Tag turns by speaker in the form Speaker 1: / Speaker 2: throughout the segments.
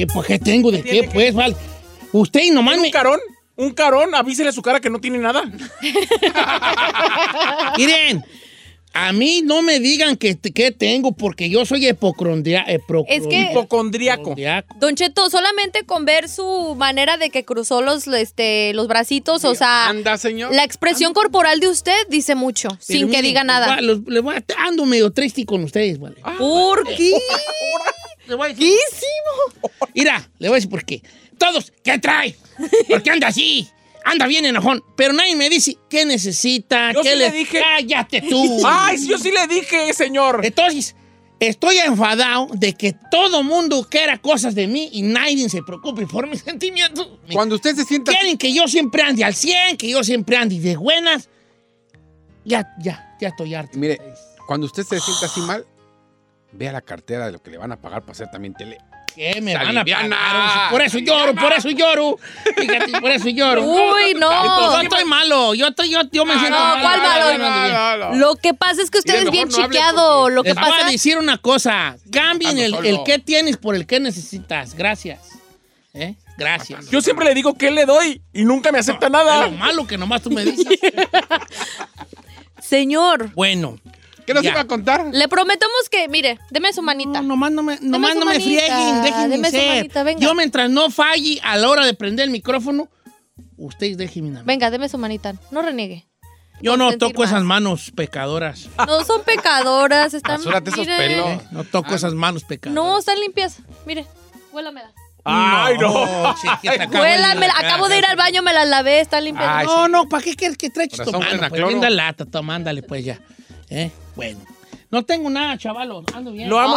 Speaker 1: ¿Qué, pues, ¿qué tengo de qué, pues, vale? Usted y nomás
Speaker 2: ¿Un
Speaker 1: me...
Speaker 2: carón? Un carón, avísele a su cara que no tiene nada.
Speaker 1: Miren, a mí no me digan que, que tengo porque yo soy hipocondria,
Speaker 3: Es que-
Speaker 2: Hipocondriaco.
Speaker 1: hipocondriaco.
Speaker 3: Don Cheto, solamente con ver su manera de que cruzó los, este, los bracitos, o sea,
Speaker 4: Anda, señor.
Speaker 3: la expresión corporal de usted dice mucho, sin que diga nada.
Speaker 1: va, los- le voy a- ando medio triste con ustedes, vale.
Speaker 3: ¿Por qué?
Speaker 1: Le voy a decir- Mira, le voy a decir por qué. Todos, ¿qué trae? ¿Por qué anda así? Anda bien enojón. Pero nadie me dice qué necesita,
Speaker 2: Yo
Speaker 1: qué
Speaker 2: sí le dije-
Speaker 1: Cállate tú.
Speaker 2: Ay, sí, yo sí le dije, señor.
Speaker 1: Entonces, estoy enfadado de que todo mundo quiera cosas de mí y nadie se preocupe por mis sentimientos.
Speaker 4: Cuando usted se sienta...
Speaker 1: Quieren que yo siempre ande al 100, que yo siempre ande de buenas. Ya, ya, ya estoy harto.
Speaker 4: Mire, cuando usted se sienta así mal, vea la cartera de lo que le van a pagar para hacer también tele.
Speaker 1: ¿Qué me van a pagar? Por eso lloro, por eso lloro. Fíjate, por eso lloro.
Speaker 3: Uy, no.
Speaker 1: Yo estoy malo, yo, estoy, yo, yo me siento
Speaker 3: no,
Speaker 1: malo.
Speaker 3: ¿cuál malo?
Speaker 1: No ando bien.
Speaker 3: Lo que pasa es que usted es bien
Speaker 4: no
Speaker 3: chiqueado. Lo que
Speaker 1: Les voy
Speaker 3: pasa
Speaker 1: a decir una cosa. Cambien el, el que tienes por el que necesitas. Gracias. ¿Eh? Gracias.
Speaker 2: Yo siempre le digo qué le doy y nunca me acepta
Speaker 1: Es lo
Speaker 2: nada.
Speaker 1: malo que nomás tú me dices.
Speaker 3: Señor,
Speaker 1: Bueno.
Speaker 4: ¿Qué nos
Speaker 1: Ya.
Speaker 4: iba a contar?
Speaker 3: le prometemos que, mire, deme su manita.
Speaker 1: No, nomás no me, nomás no me frieguen, déjenme
Speaker 3: deme su manita, venga.
Speaker 1: Yo mientras no falle a la hora de prender el micrófono, ustedes déjenme mano.
Speaker 3: Venga, deme su manita. No reniegue.
Speaker 1: Yo no toco
Speaker 3: más.
Speaker 1: esas manos pecadoras.
Speaker 3: No son pecadoras, están.
Speaker 4: Rasúrate esos pelos.
Speaker 1: ¿eh? No toco esas manos pecadoras.
Speaker 3: No, están limpias. Mire, huélamela.
Speaker 2: Ay, no.
Speaker 1: chiquita, acabo de
Speaker 3: Huélamela.
Speaker 1: la
Speaker 3: Acabo de ir al baño, me las lavé, están limpias.
Speaker 1: No, no, ¿para qué quieres que traigas tu mano? Pues lata, toma, ándale pues ya. ¿Eh? Bueno. No tengo nada, chavalos. Ando bien.
Speaker 2: Lo amo.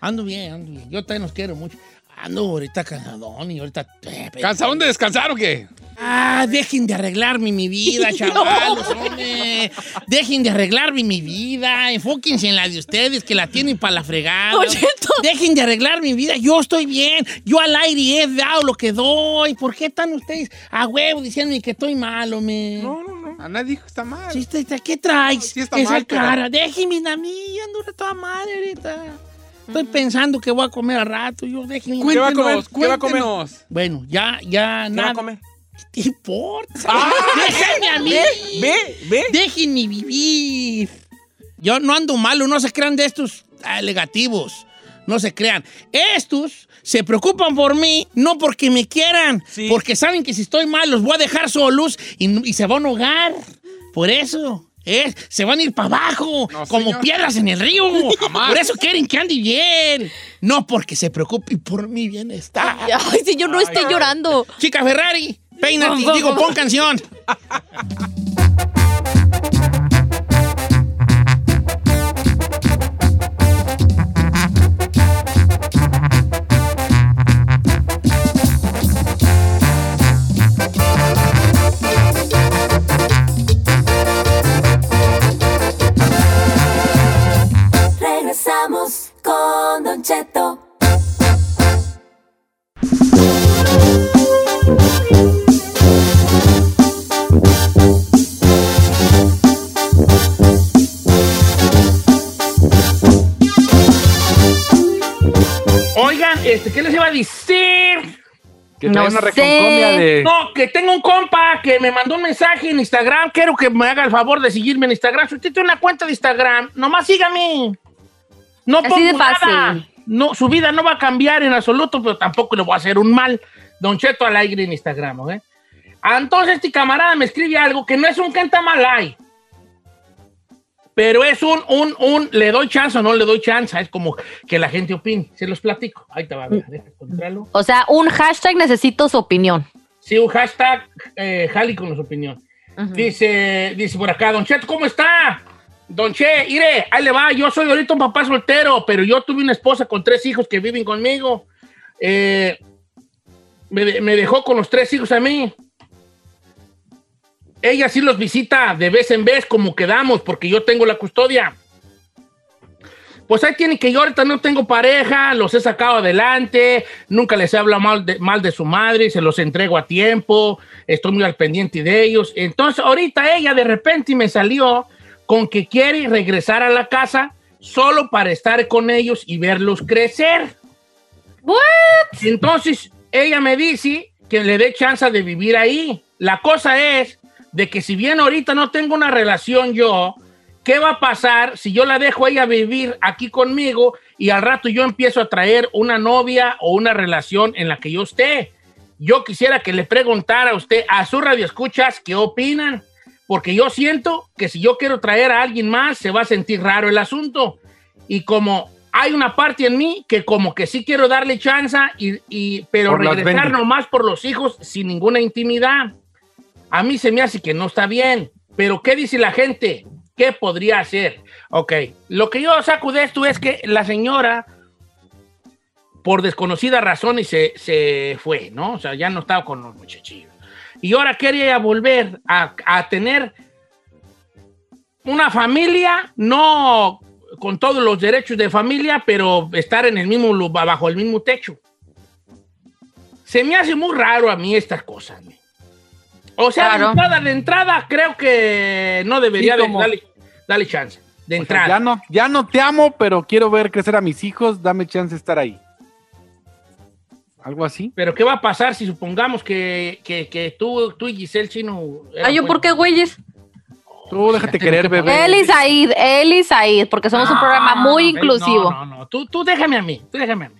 Speaker 1: Ando bien, ando bien. Yo también los quiero mucho. Ando ahorita cansadón y ahorita... eh,
Speaker 4: ¿Cansaron de descansar o qué?
Speaker 1: Ah, dejen de arreglarme mi vida, chavalos, hombre. Dejen de arreglarme mi vida. Enfóquense en la de ustedes, que la tienen para la fregada.
Speaker 3: Oye,
Speaker 1: Dejen de arreglar mi vida. Yo estoy bien. Yo al aire he dado lo que doy. ¿Por qué están ustedes a huevo diciéndome que estoy malo, me?
Speaker 2: No, no.
Speaker 4: A nadie dijo que está mal.
Speaker 1: Sí, está- está- ¿Qué traes?
Speaker 4: Sí está
Speaker 1: Esa
Speaker 4: mal, pero-
Speaker 1: cara. Déjenme a mí. Ando toda madre ahorita. Estoy pensando que voy a comer al rato. Yo déjenme.
Speaker 2: ¿Qué va a comer? ¿Qué va a comer?
Speaker 1: Bueno, ya, ya,
Speaker 2: ¿Qué va a
Speaker 1: nada.
Speaker 2: comer?
Speaker 1: ¿Qué te importa?
Speaker 2: Ah,
Speaker 1: Déjenme a mí.
Speaker 2: Ve, ve.
Speaker 1: Déjenme vivir. Yo no ando malo, no se crean de estos ah, negativos. No se crean. Estos se preocupan por mí, no porque me quieran,
Speaker 2: Sí.
Speaker 1: porque saben que si estoy mal los voy a dejar solos y, y se van a ahogar. Por eso. ¿eh? Se van a ir para abajo,
Speaker 4: No,
Speaker 1: como
Speaker 4: señor.
Speaker 1: piedras en el río.
Speaker 4: Jamás.
Speaker 1: Por eso quieren que ande bien. No porque se preocupen por mi bienestar.
Speaker 3: Ay, si yo no estoy llorando.
Speaker 1: Chica Ferrari, peínate, digo, pon canción.
Speaker 4: Que
Speaker 3: No
Speaker 4: una
Speaker 3: sé.
Speaker 4: de...
Speaker 1: No, que tengo un compa que me mandó un mensaje en Instagram. Quiero que me haga el favor de seguirme en Instagram. Si usted tiene una cuenta de Instagram, nomás sígame. No
Speaker 3: Así
Speaker 1: pongo
Speaker 3: de fácil.
Speaker 1: nada. No, su vida no va a cambiar en absoluto, pero tampoco le voy a hacer un mal. Don Cheto al aire en Instagram, ¿eh? Entonces este camarada me escribe algo que no es un cantamalay. Pero es un, un, un, le doy chance o no le doy chance. Es como que la gente opine. Se los platico. Ahí te va, deja, deja encontrarlo.
Speaker 3: O sea, un hashtag necesito su opinión.
Speaker 1: Sí, un hashtag eh, Jali con su opinión. Dice, dice por acá, Don Cheto, ¿cómo está? Don Che, mire, ahí le va, yo soy ahorita un papá soltero, pero yo tuve una esposa con tres hijos que viven conmigo. Eh, me, me dejó con los tres hijos a mí. Ella sí los visita de vez en vez, como quedamos, porque yo tengo la custodia. Pues ahí tiene que yo ahorita no tengo pareja, los he sacado adelante, nunca les he hablado mal de, mal de su madre, se los entrego a tiempo, estoy muy al pendiente de ellos. Entonces ahorita ella de repente me salió con que quiere regresar a la casa solo para estar con ellos y verlos crecer. Entonces, ella me dice que le dé chance de vivir ahí. La cosa es de que si bien ahorita no tengo una relación yo, ¿qué va a pasar si yo la dejo a ella vivir aquí conmigo y al rato yo empiezo a traer una novia o una relación en la que yo esté? Yo quisiera que le preguntara a usted, a su radio escuchas, ¿qué opinan? Porque yo siento que si yo quiero traer a alguien más, se va a sentir raro el asunto. Y como hay una parte en mí que como que sí quiero darle chance, y, y- pero
Speaker 4: Por
Speaker 1: regresar nomás por los hijos sin ninguna intimidad. A mí se me hace que no está bien. Pero ¿qué dice la gente? ¿Qué podría hacer? Ok, lo que yo saco de esto es que la señora, por desconocida razón, y se, se fue, ¿no? O sea, ya no estaba con los muchachillos. Y ahora quería volver a, a tener una familia, no con todos los derechos de familia, pero estar en el mismo bajo el mismo techo. Se me hace muy raro a mí estas cosas. ¿no? O sea, de
Speaker 5: Claro.
Speaker 1: entrada, de entrada, creo que no debería
Speaker 4: Sí,
Speaker 1: de
Speaker 4: como-
Speaker 1: darle, darle chance. De
Speaker 4: O sea,
Speaker 1: entrada.
Speaker 4: ya, no, ya no te amo, pero quiero ver crecer a mis hijos, dame chance de estar ahí. Algo así.
Speaker 1: Pero ¿qué va a pasar si supongamos que, que, que tú, tú y Giselle Chino...
Speaker 5: Ay, ¿yo por qué, güeyes?
Speaker 4: Tú déjate querer, bebé.
Speaker 5: Él y Said, él y Said, porque somos un programa muy
Speaker 1: Ah,
Speaker 5: inclusivo.
Speaker 1: No, no, no. Tú, tú déjame a mí, tú déjame a mí.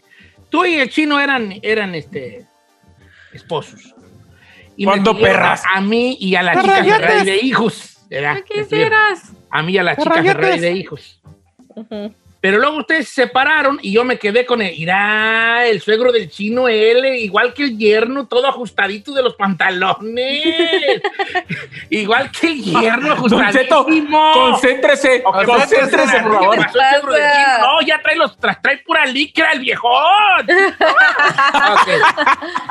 Speaker 1: Tú y el chino eran, eran este, esposos. Y me
Speaker 2: ¿Cuándo
Speaker 1: tuvieron
Speaker 2: perras?
Speaker 1: A, mí y a la
Speaker 4: ¡Te
Speaker 1: chica
Speaker 4: rayates!
Speaker 1: Ferrari de hijos. ¿verdad?
Speaker 5: ¿Qué
Speaker 1: Me
Speaker 5: quisieras?
Speaker 1: A mí y a la
Speaker 4: ¡Te
Speaker 1: chica
Speaker 4: rayates!
Speaker 1: Ferrari de hijos. Pero luego ustedes se separaron y yo me quedé con el, irá, el suegro del chino, él, igual que el yerno, todo ajustadito de los pantalones. igual que el yerno,
Speaker 2: Don Cheto,
Speaker 1: ajustadísimo.
Speaker 2: concéntrese, concéntrese, por favor.
Speaker 1: ¿Qué pasó el suegro del chino? No, ya trae los, tra- trae pura licra el viejón.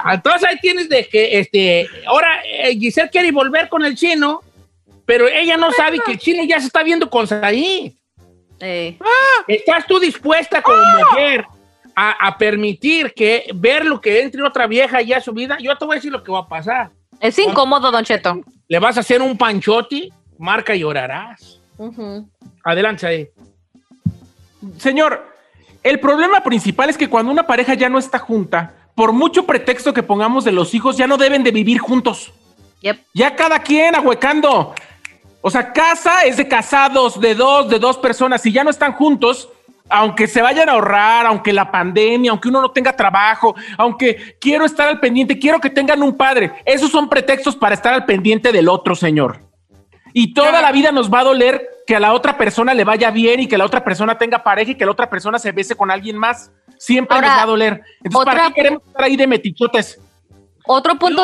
Speaker 1: Entonces ahí tienes de que, este, ahora eh, Giselle quiere volver con el chino, pero ella no sabe que el chino ya se está viendo con Saí.
Speaker 5: Eh,
Speaker 1: ¿Estás tú dispuesta como mujer a, a permitir que ver lo que entre otra vieja ya a su vida? Yo te voy a decir lo que va a pasar.
Speaker 5: es incómodo, Don Cheto.
Speaker 1: Le vas a hacer un panchote, marca y llorarás. Adelante ahí.
Speaker 2: Señor, el problema principal es que cuando una pareja ya no está junta, por mucho pretexto que pongamos de los hijos, ya no deben de vivir juntos.
Speaker 5: Yep.
Speaker 2: Ya cada quien ahuecando. O sea, casa es de casados, de dos, de dos personas. Si ya no están juntos, aunque se vayan a ahorrar, aunque la pandemia, aunque uno no tenga trabajo, aunque quiero estar al pendiente, quiero que tengan un padre. Esos son pretextos para estar al pendiente del otro, señor. Y toda la vida nos va a doler que a la otra persona le vaya bien y que la otra persona tenga pareja y que la otra persona se bese con alguien más. Siempre
Speaker 5: Ahora,
Speaker 2: nos va a doler. Entonces, ¿para qué queremos estar ahí de metichotes?
Speaker 5: Otro punto,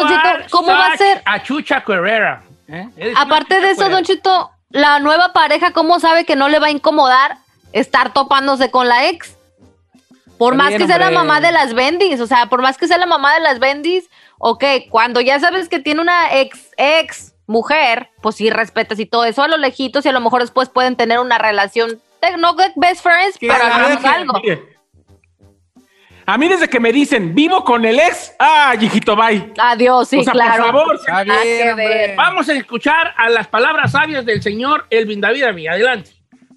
Speaker 5: ¿cómo va a ser?
Speaker 1: A Chucha Carrera. ¿Eh?
Speaker 5: Aparte de eso,
Speaker 1: Carrera.
Speaker 5: Don Cheto, la nueva pareja, ¿cómo sabe que no le va a incomodar estar topándose con la ex? Por más que sea la mamá de las bendis, o sea, por más que sea la mamá de las bendis, ok, cuando ya sabes que tiene una ex, ex mujer, pues sí respetas y todo eso a lo lejitos y a lo mejor después pueden tener una relación, no best friends, pero hagamos algo.
Speaker 2: mire. A mí desde que me dicen vivo con el ex, ah, hijito, bye.
Speaker 5: Adiós, sí,
Speaker 2: o sea,
Speaker 5: claro.
Speaker 2: por favor.
Speaker 4: Está bien, hombre.
Speaker 1: Vamos a escuchar a las palabras sabias del señor Elvin David Avi. Adelante.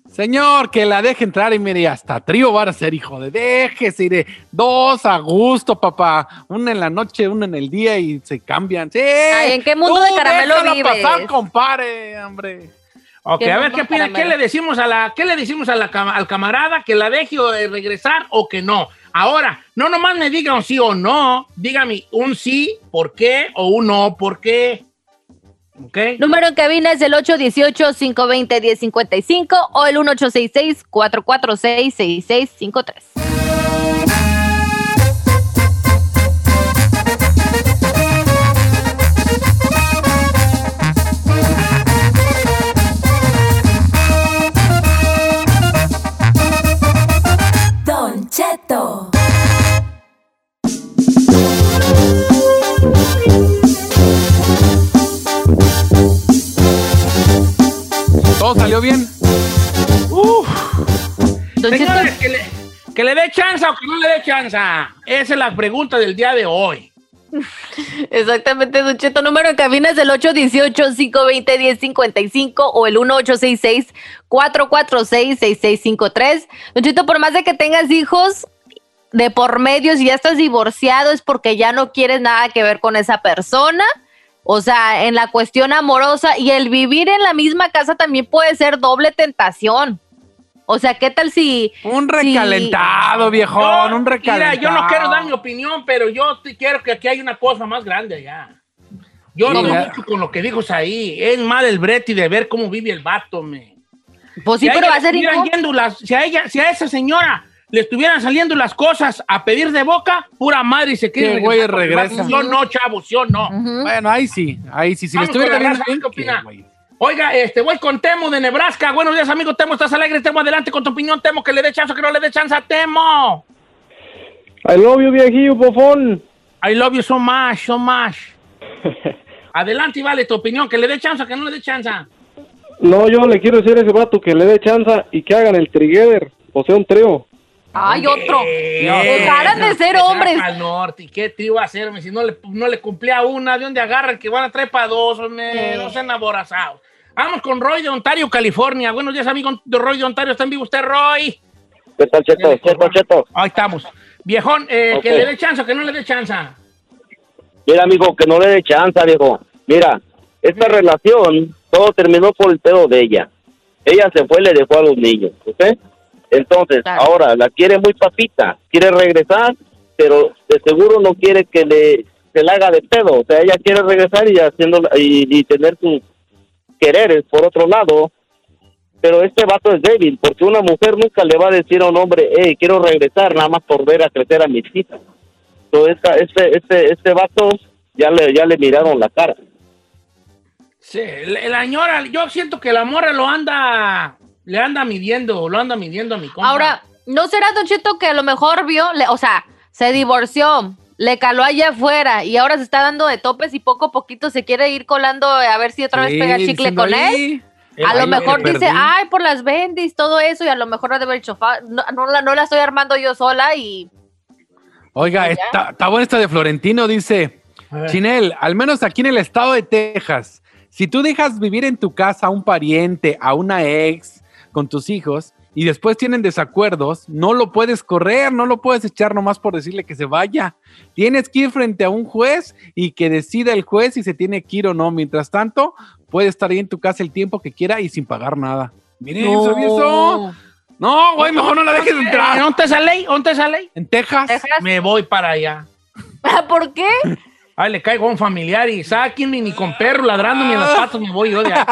Speaker 4: Señor, que la deje entrar y mire, hasta trío van a ser, hijo de déjese, iré. Dos a gusto, papá. Una en la noche, una en el día y se cambian. Sí.
Speaker 5: Ay, ¿en qué mundo de caramelo vives?
Speaker 4: pasar, compadre, hombre.
Speaker 1: Ok,
Speaker 5: Qué
Speaker 1: a ver qué opina. ¿Qué le decimos a la, qué le decimos a la al camarada que la deje eh, regresar o que no? Ahora, no nomás me diga un sí o no, dígame un sí, ¿por qué? O un no, ¿por qué?
Speaker 5: Número en cabina es el 818-520-1055 o el 1866-446-6653.
Speaker 4: Bien.
Speaker 1: Señores, que le, que le dé chance o que no le dé chance. Esa es la pregunta del día de hoy.
Speaker 5: exactamente, Don Cheto. Número en cabina es el 818-520-1055 o el 1866-446-6653. Don Cheto, por más de que tengas hijos, de por medio, si ya estás divorciado es porque ya no quieres nada que ver con esa persona. O sea, en la cuestión amorosa y el vivir en la misma casa también puede ser doble tentación. O sea, ¿qué tal si...
Speaker 4: Un
Speaker 5: si-
Speaker 4: recalentado, viejón, un
Speaker 1: Mira,
Speaker 4: recalentado.
Speaker 1: yo no quiero dar mi opinión, pero yo te quiero que aquí hay una cosa más grande allá. Yo no mucho con lo que dijo ahí. Es mal el brete de ver cómo vive el vato, me.
Speaker 5: Pues sí,
Speaker 1: Si
Speaker 5: pero
Speaker 1: ella
Speaker 5: va a ser
Speaker 1: le estuvieran
Speaker 5: incómodo.
Speaker 1: yendo las- si a ella, si a esa señora le estuvieran saliendo las cosas a pedir de boca, pura madre y se quiere
Speaker 4: güey regresa.
Speaker 1: Yo no, chavos, yo no.
Speaker 4: Bueno, ahí sí, ahí sí. Si le
Speaker 1: Vamos
Speaker 4: estuviera bien.
Speaker 1: Oiga, este, voy con Temo de Nebraska. Buenos días, amigo Temo. ¿Estás alegre? Temo, adelante con tu opinión. Temo, que le dé chance o que no le dé chance a Temo.
Speaker 6: I love you, viejillo bofón.
Speaker 1: I love you so much, so much. Adelante y vale tu opinión, que le dé chance o que no le dé chance.
Speaker 6: No, yo le quiero decir a ese vato que le dé chance y que hagan el trigueder, o sea, un trío.
Speaker 5: Ay, otro.
Speaker 1: Eh,
Speaker 5: Dejaran de ser hombres.
Speaker 1: Al norte. ¿Y qué trío va a hacerme? Si no le, no le cumplía una, ¿de dónde agarran? Que van a traer para dos, hombre. No sean aborazados. Vamos con Roy de Ontario, California. Buenos días, amigo de Roy de Ontario. ¿Está en vivo usted, Roy?
Speaker 7: ¿Qué tal, Cheto? Cheto, Cheto.
Speaker 1: Ahí estamos. Viejón, eh, que le dé chance o que no le dé chance.
Speaker 7: Mira, amigo, que no le dé chance, viejo. Mira, esta relación, todo terminó por el pedo de ella. Ella se fue y le dejó a los niños, ¿ok? Entonces,
Speaker 5: Claro.
Speaker 7: ahora la quiere muy papita, quiere regresar, pero de seguro no quiere que le se la haga de pedo. O sea, ella quiere regresar y haciendo y, y tener sus quereres por otro lado. Pero este vato es débil, porque una mujer nunca le va a decir a un hombre, hey, quiero regresar, nada más por ver a crecer a mis hijas. Entonces, esta- este, este, este vato ya le, ya le miraron la cara.
Speaker 1: Sí, la, la señora, yo siento que la morra lo anda, le anda midiendo, lo anda midiendo a mi compa.
Speaker 5: Ahora, ¿no será, Don Cheto, que a lo mejor vio, le- o sea, se divorció, le caló allá afuera y ahora se está dando de topes y poco a poquito se quiere ir colando a ver si otra
Speaker 4: Sí,
Speaker 5: vez pega chicle con él?
Speaker 4: ahí,
Speaker 5: A lo mejor dice,
Speaker 4: perdí.
Speaker 5: ay, por las bendis, todo eso, y a lo mejor ha de haber "Fa- no, no la, no la estoy armando yo sola y
Speaker 4: Oiga, está, está buena esta de Florentino, dice. Chinel, al menos aquí en el estado de Texas, si tú dejas vivir en tu casa a un pariente, a una ex, con tus hijos, y después tienen desacuerdos, no lo puedes correr, no lo puedes echar nomás por decirle que se vaya. Tienes que ir frente a un juez y que decida el juez si se tiene que ir o no. Mientras tanto, puede estar ahí en tu casa el tiempo que quiera y sin pagar nada. Miren, ¿sabía eso? No, güey, mejor no la dejes entrar.
Speaker 1: ¿Dónde está esa ley? ¿Dónde está esa ley?
Speaker 4: En Texas.
Speaker 5: Texas.
Speaker 1: Me voy para allá.
Speaker 5: ¿Por qué?
Speaker 1: Ay, le caigo a un familiar y saquen ni con perro ladrando ni en las patas me voy yo de ahí.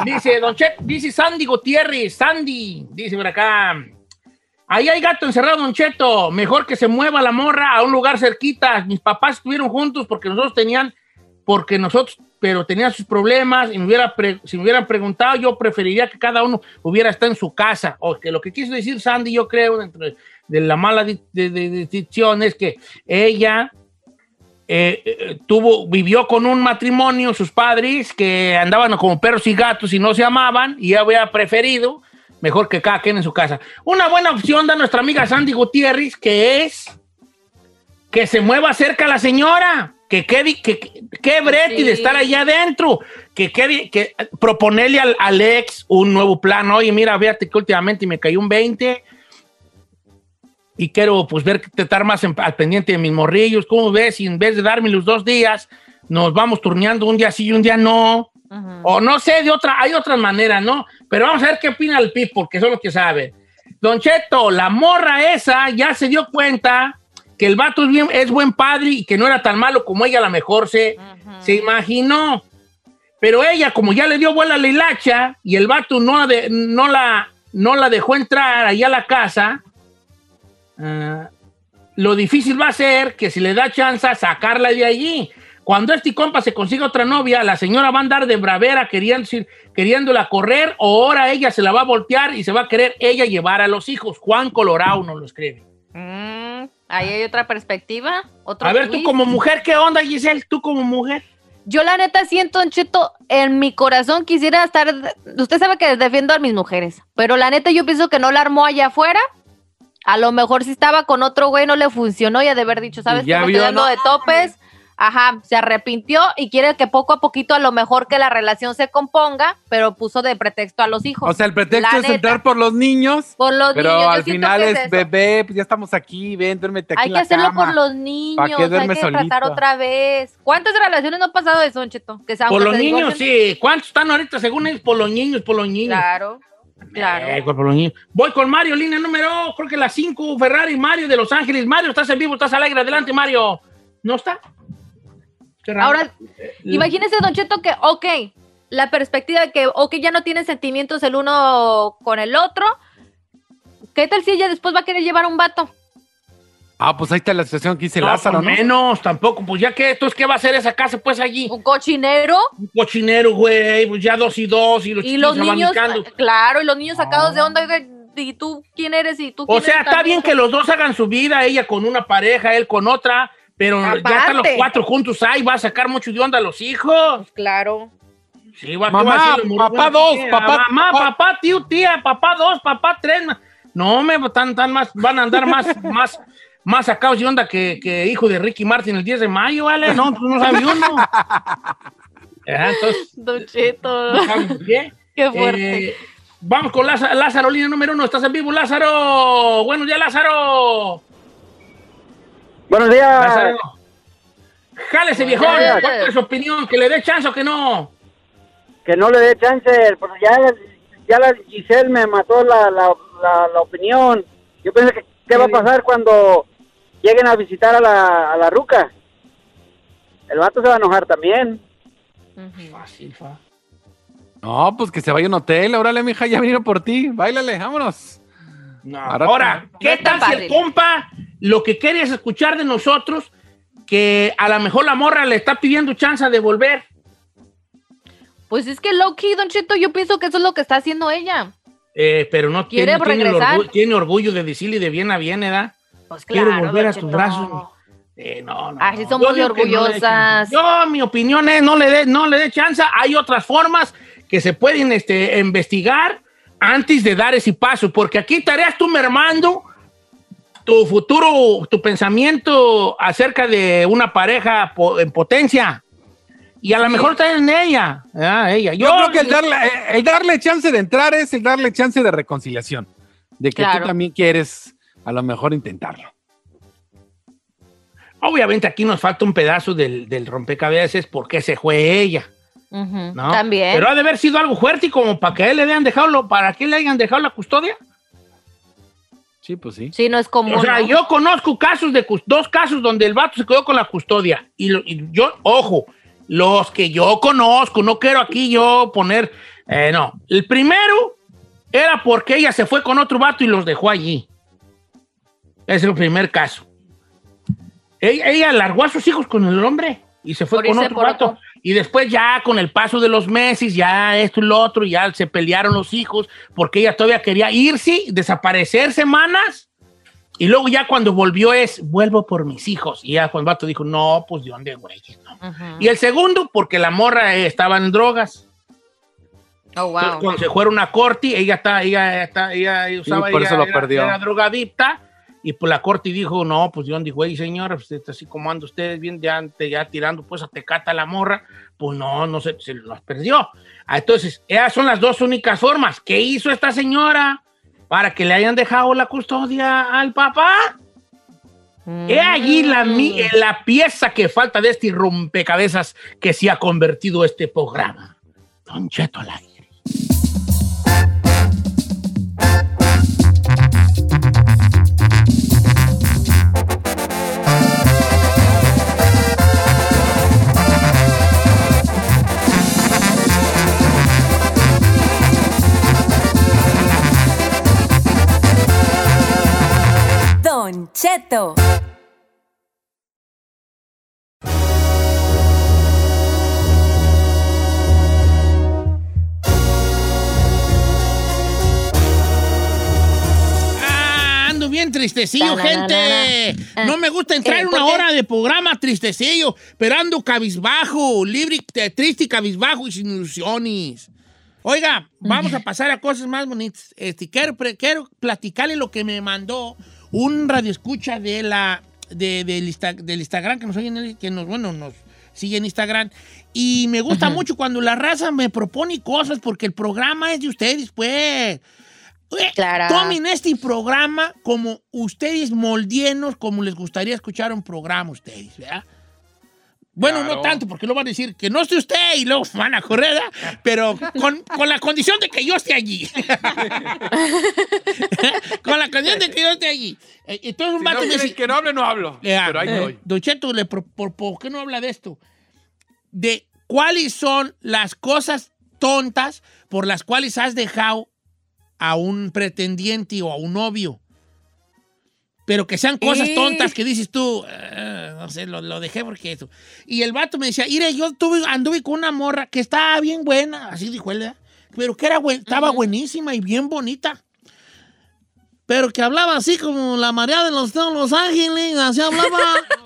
Speaker 1: Dice, Don Cheto, dice Sandy Gutiérrez, Sandy, dice por acá. Ahí hay gato encerrado, Don Cheto. Mejor que se mueva la morra a un lugar cerquita. Mis papás estuvieron juntos porque nosotros tenían, porque nosotros, pero tenían sus problemas y me hubiera pre- si me hubieran preguntado, yo preferiría que cada uno hubiera estado en su casa. O que lo que quiso decir Sandy, yo creo, dentro de, de la mala de- de- decisión es que ella eh, eh, tuvo, vivió con un matrimonio, sus padres, que andaban como perros y gatos y no se amaban, y había preferido mejor que cada quien en su casa. Una buena opción da nuestra amiga Sandy Gutiérrez, que es que se mueva cerca la señora, que quede, que, que, que brete
Speaker 5: Sí.
Speaker 1: de estar allá adentro, que quede, que proponerle al, al ex un nuevo plan. Oye, mira, fíjate que últimamente me cayó un 20 y quiero pues ver que estar más en- al pendiente de mis morrillos. ¿Cómo ves? Si en vez de darme los dos días, nos vamos turneando un día sí y un día no. O no sé, de otra, hay otras maneras, ¿no? Pero vamos a ver qué opina el PIB, porque son los que saben. Don Cheto, la morra esa ya se dio cuenta que el vato es, bien- es buen padre y que no era tan malo como ella a lo mejor se, se imaginó. Pero ella, como ya le dio vuela a la hilacha y el vato no, la de- no, la, no la dejó entrar allá a la casa, ah, lo difícil va a ser que si le da chance sacarla de allí. Cuando este compa se consiga otra novia, la señora va a andar de bravera queriendo, queriéndola correr o ahora ella se la va a voltear y se va a querer ella llevar a los hijos. Juan Colorado nos lo escribe.
Speaker 5: Mm, ahí hay otra perspectiva. Otro
Speaker 1: A ver, tú como mujer, ¿qué onda, Giselle? Tú como mujer.
Speaker 5: Yo la neta siento, Don Cheto, en mi corazón quisiera estar... Usted sabe que defiendo a mis mujeres, pero la neta yo pienso que no la armó allá afuera. A lo mejor si estaba con otro güey no le funcionó y ha de haber dicho, ¿sabes
Speaker 4: ya
Speaker 5: qué? Me
Speaker 4: vio,
Speaker 5: estoy dando
Speaker 4: no,
Speaker 5: de topes. Ajá, se arrepintió y quiere que poco a poquito a lo mejor que la relación se componga, pero puso de pretexto a los hijos.
Speaker 4: O sea, el pretexto
Speaker 5: La
Speaker 4: es
Speaker 5: neta.
Speaker 4: entrar por los niños,
Speaker 5: Por los
Speaker 4: pero
Speaker 5: niños, yo
Speaker 4: al final
Speaker 5: que
Speaker 4: es, bebé, pues ya estamos aquí, ven, duérmete aquí
Speaker 5: Hay
Speaker 4: en
Speaker 5: que
Speaker 4: la
Speaker 5: hacerlo
Speaker 4: cama.
Speaker 5: por los niños,
Speaker 4: qué
Speaker 5: hay que tratar
Speaker 4: solito?
Speaker 5: otra vez. ¿Cuántas relaciones no ha pasado eso, Don Cheto? Que se-
Speaker 1: Por los niños, sí. ¿Cuántos están ahorita según ellos? Por los niños, por los niños.
Speaker 5: Claro, claro.
Speaker 1: Eh. Voy con Mario, línea número, creo que la 5, Ferrari, Mario de Los Ángeles. Mario, estás en vivo, estás al aire. Adelante, Mario. ¿No está?
Speaker 5: Ahora, imagínese, Don Cheto, que, ok, la perspectiva de que, ok, ya no tienen sentimientos el uno con el otro. ¿Qué tal si ella después va a querer llevar un vato?
Speaker 4: Ah, pues ahí está la situación que dice
Speaker 1: No,
Speaker 4: Lázaro,
Speaker 1: pues
Speaker 4: ¿no?
Speaker 1: menos, tampoco. Pues ya que, entonces, ¿qué va a hacer esa casa, pues, allí?
Speaker 5: ¿Un cochinero?
Speaker 1: Un cochinero, güey, pues ya dos y dos, y los
Speaker 5: Y los niños,
Speaker 1: abanicando.
Speaker 5: claro, y los niños sacados de onda. ¿Y tú quién eres? ¿Y tú
Speaker 1: O
Speaker 5: quién
Speaker 1: sea,
Speaker 5: eres
Speaker 1: está
Speaker 5: también?
Speaker 1: bien que los dos hagan su vida, ella con una pareja, él con otra, pero ya están los cuatro juntos ahí, va a sacar mucho de onda a los hijos.
Speaker 5: Claro.
Speaker 1: Sí, va, ¿qué
Speaker 4: Mamá,
Speaker 1: va a
Speaker 4: papá dos, papá-
Speaker 1: mamá,
Speaker 4: papá-
Speaker 1: papá, tío, tía, papá dos, papá tres. No, me tan, tan más, van a andar más, más, más sacados de onda que, que hijo de Ricky Martin el 10 de mayo, ¿vale? No, pues no sabe uno. Ajá, Entonces,
Speaker 5: Don Cheto.
Speaker 1: no saben por qué.
Speaker 5: Qué fuerte.
Speaker 1: Eh, vamos con Lázaro, Lázaro, línea número uno. ¿Estás en vivo, Lázaro? Buenos días, Lázaro.
Speaker 6: Buenos días.
Speaker 1: Lázaro. Jálese, viejón.
Speaker 5: días.
Speaker 1: ¿Cuál es su opinión? ¿Que le dé chance o que no?
Speaker 6: Que no le dé chance, porque ya, ya la Giselle me mató la, la, la, la opinión. Yo pensé que qué va a pasar cuando lleguen a visitar a la, a la ruca. El vato se va a enojar también.
Speaker 1: Fácil, fa.
Speaker 4: No, pues que se vaya a un hotel. Órale, mija, ya vinieron por ti. Báilale, vámonos.
Speaker 1: No.
Speaker 4: Ahora-
Speaker 1: ¿qué tal si el compa lo que quiere es escuchar de nosotros que a lo mejor la morra le está pidiendo chance de volver?
Speaker 5: Pues es que Loki, Don Cheto, yo pienso que eso es lo que está haciendo ella.
Speaker 1: Eh, pero no
Speaker 5: ¿Quiere
Speaker 1: tiene, tiene, orgullo, tiene orgullo de decirle de bien a bien, ¿verdad?
Speaker 5: Pues
Speaker 1: Quiero
Speaker 5: claro.
Speaker 1: volver
Speaker 5: Don
Speaker 1: a tus brazos. Eh, no, no.
Speaker 5: Así
Speaker 1: no.
Speaker 5: somos
Speaker 1: Yo no
Speaker 5: orgullosas.
Speaker 1: chance. Yo, mi opinión es, no le dé no le dé chance. Hay otras formas que se pueden este, investigar antes de dar ese paso, porque aquí estarías tú mermando tu futuro, tu pensamiento acerca de una pareja en potencia. Y a lo mejor está en ella. Ah, ella.
Speaker 4: Yo, creo que el darle, eh, el darle chance de entrar es el darle chance de reconciliación. De que
Speaker 5: Claro.
Speaker 4: tú también quieres a lo mejor intentarlo.
Speaker 1: Obviamente aquí nos falta un pedazo del, del rompecabezas porque se fue ella. ¿no?
Speaker 5: También.
Speaker 1: Pero ha de haber sido algo fuerte y como para que él le hayan dejado, lo- para que le hayan dejado la custodia.
Speaker 4: Sí, pues sí.
Speaker 5: Sí, no es común.
Speaker 1: O sea,
Speaker 5: ¿no?
Speaker 1: yo conozco casos de dos casos donde el vato se quedó con la custodia. Y, lo- y yo, ojo, los que yo conozco, no quiero aquí yo poner, eh, no. El primero era porque ella se fue con otro vato y los dejó allí. Ese es el primer caso. Ella, ella largó a sus hijos con el hombre y se fue
Speaker 5: Por
Speaker 1: con otro
Speaker 5: por otro.
Speaker 1: Y después ya con el paso de los meses, ya esto y lo otro, ya se pelearon los hijos porque ella todavía quería irse, desaparecer semanas. Y luego ya cuando volvió es, vuelvo por mis hijos. Y ya cuando el vato dijo, no, pues de dónde, güey. no".
Speaker 5: Ujú.
Speaker 1: Y el segundo, porque la morra eh, estaba en drogas.
Speaker 5: Oh,
Speaker 1: Entonces,
Speaker 5: wow.
Speaker 1: cuando se fueron a corte, ella está, ella está, ella usaba,
Speaker 4: por
Speaker 1: ella
Speaker 4: eso lo
Speaker 1: era-
Speaker 4: perdió.
Speaker 1: era drogadicta. Y pues la corte dijo, no, pues de dónde, güey, señora, pues está así como anda ustedes bien, ya, ya tirando pues a tecata la morra. Pues no, no se, se los perdió. Ah, Entonces, esas son las dos únicas formas. ¿Qué hizo esta señora para que le hayan dejado la custodia al papá? He allí la,
Speaker 5: Mm.
Speaker 1: la pieza que falta de este rompecabezas que se ha convertido este programa. Don Cheto al aire. Tristecillo, gente. No me gusta entrar
Speaker 5: Eh,
Speaker 1: en
Speaker 5: ¿por
Speaker 1: una hora de programa tristecillo, pero ando cabizbajo, libre, triste y cabizbajo y sin ilusiones. Oiga, vamos a pasar a cosas más bonitas. Este, quiero, quiero platicarle lo que me mandó un radioescucha de la de- del, Insta- del Instagram que nos oyen, en el- que nos, bueno, nos sigue en Instagram. Y me gusta mucho cuando la raza me propone cosas porque el programa es de ustedes, pues.
Speaker 5: Claro.
Speaker 1: Tomen este programa como ustedes moldienos, como les gustaría escuchar un programa ustedes, ¿verdad? Bueno, no tanto, porque lo van a decir que no esté usted y luego van a correr, ¿verdad? Pero con, con la condición de que yo esté allí. con la condición de que yo esté allí. Eh, Entonces un
Speaker 2: Si no
Speaker 1: dice,
Speaker 2: que no hable, no hablo.
Speaker 1: eh,
Speaker 2: Pero ahí
Speaker 1: eh,
Speaker 2: estoy.
Speaker 1: Don Cheto, le pro- por, por qué no habla de esto? De cuáles son las cosas tontas por las cuales has dejado a un pretendiente o a un novio. Pero que sean cosas
Speaker 3: Y-
Speaker 1: tontas que dices tú, "Ah, no sé, lo, lo dejé porque eso. Y el vato me decía, mire, yo tuve, anduve con una morra que estaba bien buena, así dijo él, pero que era buen- estaba buenísima y bien bonita. Pero que hablaba así como la María de los, de los Ángeles, así hablaba.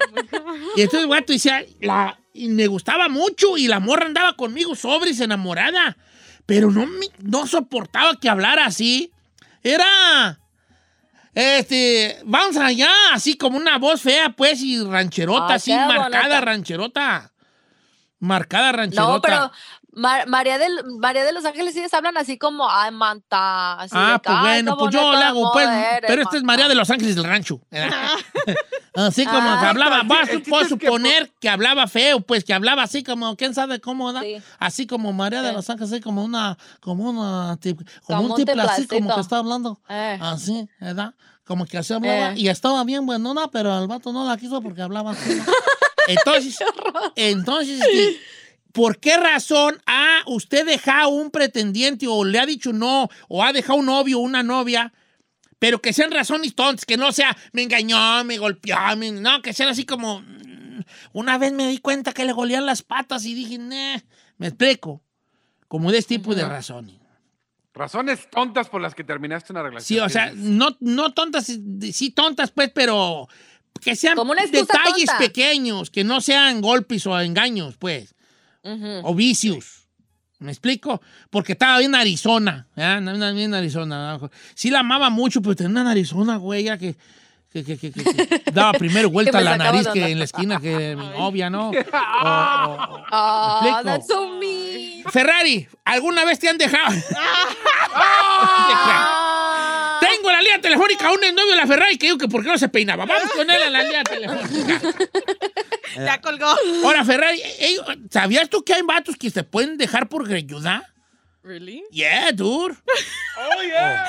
Speaker 1: y entonces el vato decía, la, y me gustaba mucho y la morra andaba conmigo sobres, enamorada. Pero no, me- no soportaba que hablara así. Era, este, vamos allá, así como una voz fea, pues, y rancherota,
Speaker 5: Ah,
Speaker 1: así, marcada
Speaker 5: bonita.
Speaker 1: rancherota. Marcada rancherota.
Speaker 5: No, pero Ma- María, del, María de los Ángeles sí hablan así como, ay, manta. Así
Speaker 1: Ah,
Speaker 5: de
Speaker 1: pues
Speaker 5: "Ay,
Speaker 1: bueno, pues yo le hago, pues,
Speaker 5: eres,
Speaker 1: pero esta es
Speaker 5: manta".
Speaker 1: María de los Ángeles del Rancho. ¿verdad? así como
Speaker 5: Ah.
Speaker 1: hablaba,
Speaker 2: Sí,
Speaker 1: vas
Speaker 2: el
Speaker 1: a
Speaker 2: chiste es que,
Speaker 1: suponer que hablaba feo, pues que hablaba así como, quién sabe cómo.
Speaker 5: Sí.
Speaker 1: Así como María de los Ángeles, así como una, como una, como,
Speaker 5: Como
Speaker 1: un tipo así como que está hablando.
Speaker 5: Eh.
Speaker 1: Así, ¿verdad? Como que así hablaba.
Speaker 5: Eh.
Speaker 1: Y estaba bien buenona, pero el vato no la quiso porque hablaba así. Entonces, entonces, ¿por qué razón ha usted dejado un pretendiente o le ha dicho no, o ha dejado un novio o una novia, pero que sean razones tontas, que no sea me engañó, me golpeó, me- no, que sean así como. mm, Una vez me di cuenta que le golían las patas y dije, "Nah", me explico. Como de este tipo de razones.
Speaker 2: Razones tontas por las que terminaste una relación.
Speaker 1: Sí, o sea, no, no tontas, sí tontas, pues, pero que sean detalles
Speaker 5: tonta.
Speaker 1: pequeños, que no sean golpes o engaños, pues, O vicios. ¿Me explico? Porque estaba bien Arizona. Andaba bien Arizona. Sí la amaba mucho, pero tenía una Arizona, güey, ya que, que, que- que- que- que daba primero vuelta a la nariz que en la esquina que mi novia, ¿no? O- o- o- ¿Me explico?
Speaker 5: that's so mean.
Speaker 1: Ferrari, ¿alguna vez te han dejado?
Speaker 5: Ah.
Speaker 1: Tengo la línea telefónica a un novio de la Ferrari que dijo que por qué no se peinaba. Vamos con él a la línea telefónica.
Speaker 8: Ya colgó.
Speaker 1: Ahora, Ferrari, ¿sabías tú que hay vatos que se pueden dejar por greñuda?
Speaker 8: ¿Really?
Speaker 1: Yeah, dude.
Speaker 2: Oh, yeah.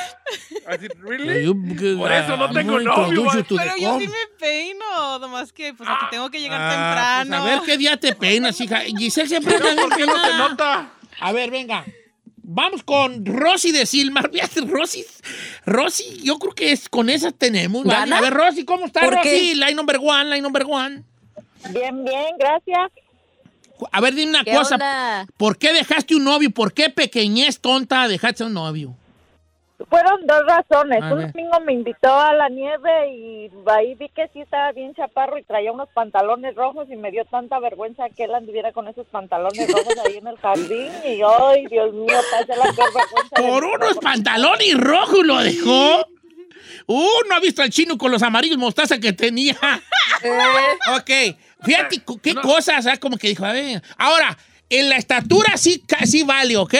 Speaker 2: Así, ¿really?
Speaker 1: You-
Speaker 2: Por eso no
Speaker 1: I'm
Speaker 2: tengo novio,
Speaker 8: Pero
Speaker 1: the
Speaker 8: yo
Speaker 1: com.
Speaker 8: sí me peino, nomás que pues aquí tengo que llegar
Speaker 1: Ah,
Speaker 8: temprano.
Speaker 1: pues, a ver qué día te peinas, hija. Giselle siempre anda bien
Speaker 2: ¿Por qué no
Speaker 1: peinada.
Speaker 2: nota?
Speaker 1: A ver, venga. Vamos con Rosy de Silmar. Rosy, Rosy, yo creo que es con esas tenemos. A ver, Rosy, ¿cómo está
Speaker 5: ¿Por
Speaker 1: Rosy?
Speaker 5: qué?
Speaker 1: Line number one, line number one.
Speaker 9: Bien, bien, gracias.
Speaker 1: A ver, dime una
Speaker 5: ¿Qué
Speaker 1: cosa.
Speaker 5: onda?
Speaker 1: ¿Por qué dejaste un novio? ¿Por qué pequeñez tonta dejaste un novio?
Speaker 9: Fueron dos razones.
Speaker 1: A
Speaker 9: Un
Speaker 1: ver.
Speaker 9: domingo me invitó a la nieve y ahí vi que sí estaba bien chaparro y traía unos pantalones rojos y me dio tanta vergüenza que él anduviera con esos pantalones rojos ahí en el jardín y ay, Dios mío, pasé la peor vergüenza.
Speaker 1: Por unos pantalones rojos lo dejó. Uh, no ha visto al chino con los amarillos mostaza que tenía. ok, fíjate qué cosas, ¿sabes? Como que dijo, a ver. Ahora, en la estatura sí, ca- sí vale, ¿ok?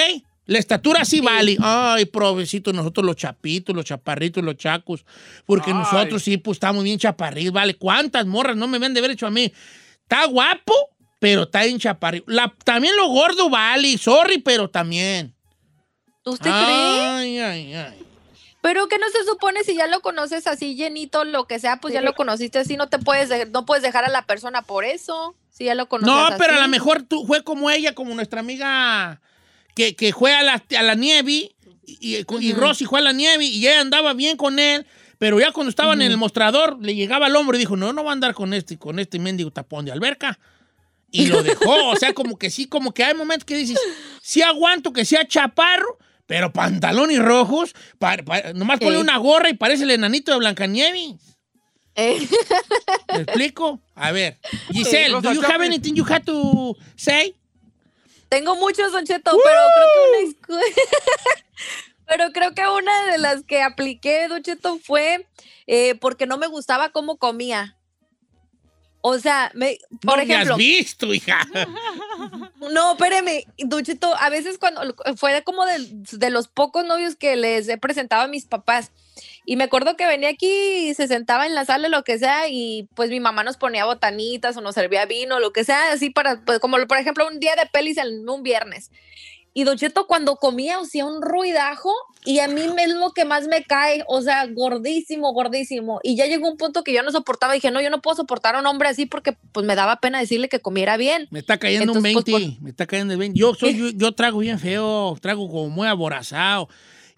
Speaker 1: La estatura sí, vale. Ay, provecito, nosotros los chapitos, los chaparritos, los chacos. Porque
Speaker 2: Ay.
Speaker 1: nosotros sí, pues estamos bien chaparritos, ¿vale? ¿Cuántas morras no me ven de haber hecho a mí? Está guapo, pero está bien chaparrito. La- también lo gordo vale, sorry, pero también.
Speaker 5: ¿Usted cree?
Speaker 1: Ay, ay, ay.
Speaker 5: Pero que no se supone si ya lo conoces así llenito, lo que sea, pues ya lo conociste así, no te puedes, de- no puedes dejar a la persona por eso. Si ya lo conoces
Speaker 1: No, pero a lo mejor tú fue como ella, como nuestra amiga que, que fue a la, a la nieve y, y, y Rosy fue a la nieve y ella andaba bien con él, pero ya cuando estaban en el mostrador le llegaba al hombro y dijo, no, no va a andar con este, con este mendigo tapón de alberca. Y lo dejó, o sea, como que sí, como que hay momentos que dices, sí aguanto que sea chaparro, pero pantalones rojos, pa- pa- nomás ponle
Speaker 5: Sí.
Speaker 1: una gorra y parece el enanito de Blancanieves.
Speaker 5: Eh,
Speaker 1: ¿Me explico? A ver, Giselle,
Speaker 2: Rosa
Speaker 1: do you have anything you have to say?
Speaker 5: Tengo muchos, Don Cheto, pero creo que una Pero creo que una de las que apliqué, Don Cheto, fue eh, porque no me gustaba cómo comía. O sea, me, por
Speaker 1: no me
Speaker 5: ejemplo,
Speaker 1: has visto, hija.
Speaker 5: No, espéreme, Duchito, a veces cuando fue como de, de los pocos novios que les he presentado a mis papás. Y me acuerdo que venía aquí y se sentaba en la sala, lo que sea, y pues mi mamá nos ponía botanitas o nos servía vino, lo que sea, así para, pues como por ejemplo un día de pelis en un viernes. Y Don Cheto cuando comía hacía un ruidajo y a mí es lo que más me cae, o sea, gordísimo, gordísimo. Y ya llegó un punto que yo no soportaba, dije, no, yo no puedo soportar a un hombre así porque pues me daba pena decirle que comiera bien.
Speaker 1: Me está cayendo
Speaker 5: Entonces,
Speaker 1: un
Speaker 5: pues,
Speaker 1: 20, me está cayendo el 20. Yo, soy, yo, yo trago bien feo, trago como muy aborazado.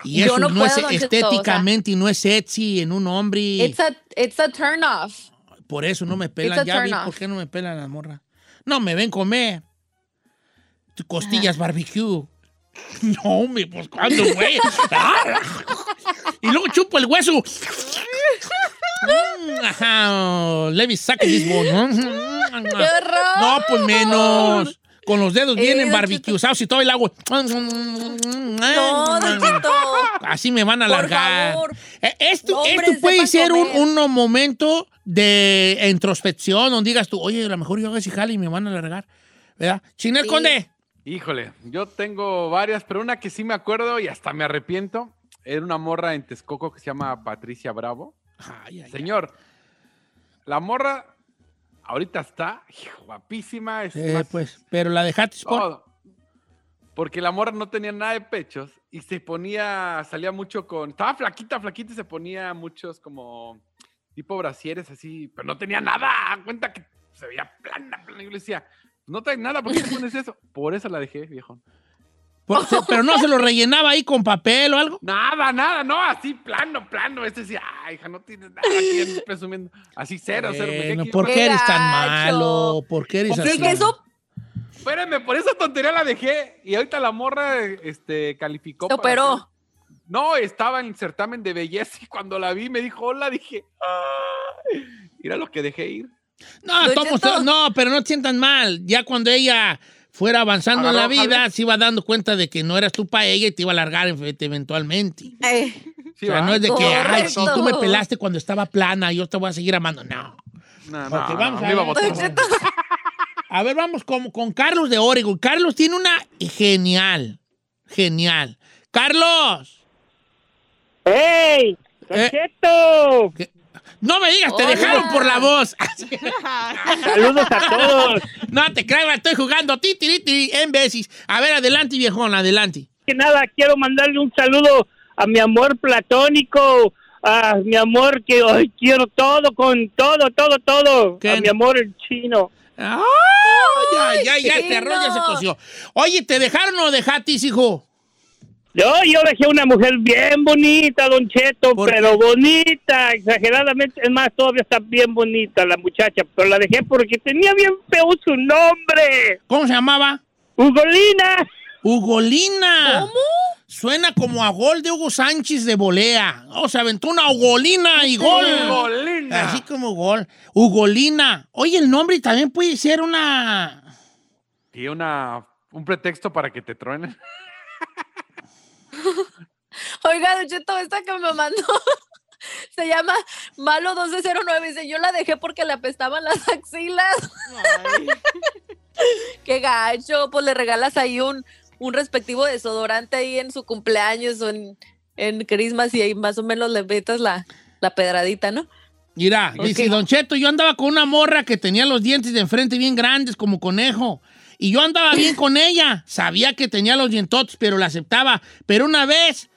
Speaker 1: Y eso
Speaker 5: no
Speaker 1: no, es estéticamente y no es sexy en un hombre.
Speaker 5: It's a, it's a turn off.
Speaker 1: Por eso no me pelan. Ya vi
Speaker 5: off.
Speaker 1: por qué no me pelan las morras. No me ven comer. Costillas barbecue. No, me, pues cuándo, güey. Y luego chupo el hueso. Mm, Ajá. Suck this one.
Speaker 5: ¡Qué horror!
Speaker 1: No, pues menos. Con los dedos
Speaker 5: Eh,
Speaker 1: bien
Speaker 5: Don
Speaker 1: barbecuezados y todo el agua.
Speaker 5: No.
Speaker 1: Así me van a alargar. Eh, Esto,
Speaker 5: Hombres,
Speaker 1: esto puede ser un, momento de introspección donde digas tú, oye, a lo mejor yo hago ese jale y me van a alargar. ¿Verdad? Chinel
Speaker 5: Sí.
Speaker 1: Conde.
Speaker 4: Híjole, yo tengo varias, pero una que sí me acuerdo y hasta me arrepiento. Era una morra en Texcoco que se llama Patricia Bravo.
Speaker 1: Ay, ay, ay.
Speaker 4: Señor, la morra ahorita está hijo, guapísima. Es
Speaker 1: Eh,
Speaker 4: más
Speaker 1: pues, pero la dejaste por...
Speaker 4: Porque la morra no tenía nada de pechos y se ponía, salía mucho con, estaba flaquita, flaquita y se ponía muchos como tipo brasieres así, pero no tenía nada. Cuenta que se veía plana, plana. Yo le decía, no traes nada, ¿por qué te pones eso? Por eso la dejé, viejo.
Speaker 1: Por- se- pero no se lo rellenaba ahí con papel o algo.
Speaker 4: Nada, nada, no, así plano, plano. Este decía, ay, hija, no tienes nada aquí presumiendo. Así cero, cero.
Speaker 1: Bueno,
Speaker 4: aquí,
Speaker 1: ¿por qué eres tan malo? ¿Por qué eres
Speaker 4: Sí,
Speaker 1: así?
Speaker 5: que eso
Speaker 4: Espérame, por esa tontería la dejé y ahorita la morra este, calificó.
Speaker 5: operó.
Speaker 4: hacer- No, estaba en el certamen de belleza y cuando la vi me dijo hola, dije, "Ay". mira lo que dejé ir.
Speaker 1: No,
Speaker 5: Cheto.
Speaker 1: no, pero no te sientan mal. Ya cuando ella fuera avanzando en la vida, se iba dando cuenta de que no eras tú para ella y te iba a largar efe- eventualmente.
Speaker 5: Eh,
Speaker 4: Sí,
Speaker 1: o sea, no es de que, ay, si tú me pelaste cuando estaba plana, yo te voy a seguir amando. No.
Speaker 4: No, no,
Speaker 1: Ok,
Speaker 4: no,
Speaker 1: vamos a
Speaker 4: me iba a
Speaker 1: ver.
Speaker 4: botar.
Speaker 1: A ver, vamos con, con Carlos de Oregon. Carlos tiene una genial, genial. Carlos,
Speaker 6: ¡Ey!
Speaker 1: Eh. No me digas, te
Speaker 5: Hola.
Speaker 1: dejaron por la voz.
Speaker 6: ¡Saludos a todos!
Speaker 1: no te creas, estoy jugando titiriti en veces. A ver, adelante, viejón, adelante.
Speaker 6: que nada, quiero mandarle un saludo a mi amor platónico, a mi amor que hoy quiero todo con todo, todo, todo.
Speaker 1: ¿Qué?
Speaker 6: A mi amor el chino.
Speaker 1: ¡Ah! ya, ya, ya, este
Speaker 5: chino.
Speaker 1: arroz ya se coció. Oye, ¿te dejaron o dejatis, hijo?
Speaker 6: Yo, yo dejé una mujer bien bonita, Don Cheto,
Speaker 1: ¿Por
Speaker 6: pero bonita, exageradamente. Es más, todavía está bien bonita la muchacha, pero la dejé porque tenía bien feo su nombre.
Speaker 1: ¿Cómo se llamaba?
Speaker 6: Ugolina.
Speaker 1: Ugolina.
Speaker 5: ¿Cómo?
Speaker 1: Suena como a gol de Hugo Sánchez de volea. O sea, aventó una Ugolina y gol.
Speaker 4: Ugolina.
Speaker 1: Así como gol. Ugolina. Oye, el nombre también puede ser una.
Speaker 4: Y una, un pretexto para que te truenen.
Speaker 5: Oiga, Don Cheto, esta que me mandó se llama Malo 1209. Dice, yo la dejé porque le apestaban las axilas.
Speaker 8: Ay.
Speaker 5: Qué gacho. Pues le regalas ahí un, un respectivo desodorante ahí en su cumpleaños o en, en Christmas y ahí más o menos le metas la, la pedradita, ¿no?
Speaker 1: Mira,
Speaker 5: Ok.
Speaker 1: dice Don Cheto, yo andaba con una morra que tenía los dientes de enfrente bien grandes como conejo. Y yo andaba bien con ella. Sabía que tenía los dientotes, pero la aceptaba. Pero una vez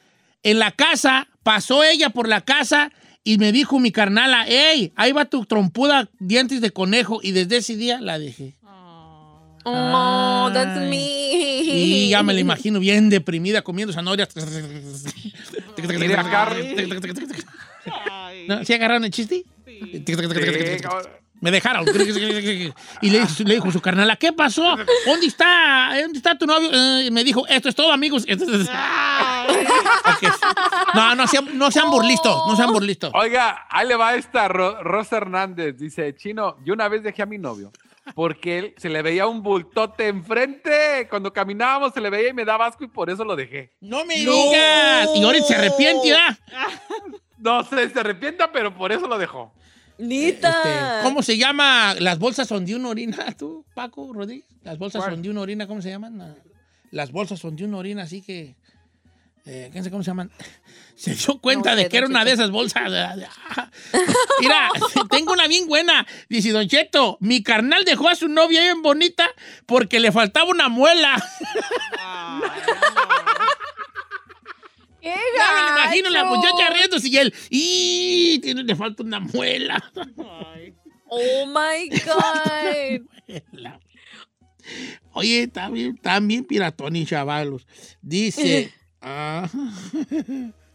Speaker 1: en la casa, pasó ella por la casa y me dijo mi carnala, hey, ahí va tu trompuda dientes de conejo. Y desde ese día la dejé.
Speaker 5: Oh, that's
Speaker 1: Ay.
Speaker 5: me.
Speaker 1: Y ya me la imagino bien deprimida comiendo zanahorias. ¿No? ¿Sí agarraron el chiste?
Speaker 8: Sí.
Speaker 1: Me dejaron. Y le, dijo- le dijo su carnala, ¿qué pasó? ¿Dónde está? ¿Dónde está tu novio? Eh, y me dijo, esto es todo, amigos. Entonces. No, no sean, no sean burlistos, no sean burlistos.
Speaker 4: Oiga, ahí le va esta Ro- Rosa Hernández. Dice, Chino, yo una vez dejé a mi novio porque él se le veía un bultote enfrente. Cuando caminábamos se le veía y me daba asco y por eso lo dejé.
Speaker 1: No me digas. Y ahorita se arrepiente, ¿verdad?
Speaker 4: No sé, se arrepienta, pero por eso lo dejó.
Speaker 3: Nita.
Speaker 1: Este, ¿Cómo se llama las bolsas donde uno orina, tú, Paco Rodríguez? Las bolsas
Speaker 2: ¿Cuál?
Speaker 1: donde uno orina, ¿cómo se llaman? Ah, Las bolsas donde uno orina, así que... Eh, ¿Quién sabe cómo se llaman? Se dio cuenta
Speaker 3: No
Speaker 1: de
Speaker 3: sé,
Speaker 1: que era una de esas bolsas. Mira, tengo una bien buena. Dice, Don Cheto, mi carnal dejó a su novia bien bonita porque le faltaba una muela.
Speaker 3: ¡Qué
Speaker 1: Ya me imagino la muchacha riéndose y él, ¡y! Tiene, le falta una muela.
Speaker 3: Oh my God.
Speaker 1: Oye, está bien piratón y chavalos. Dice. ah,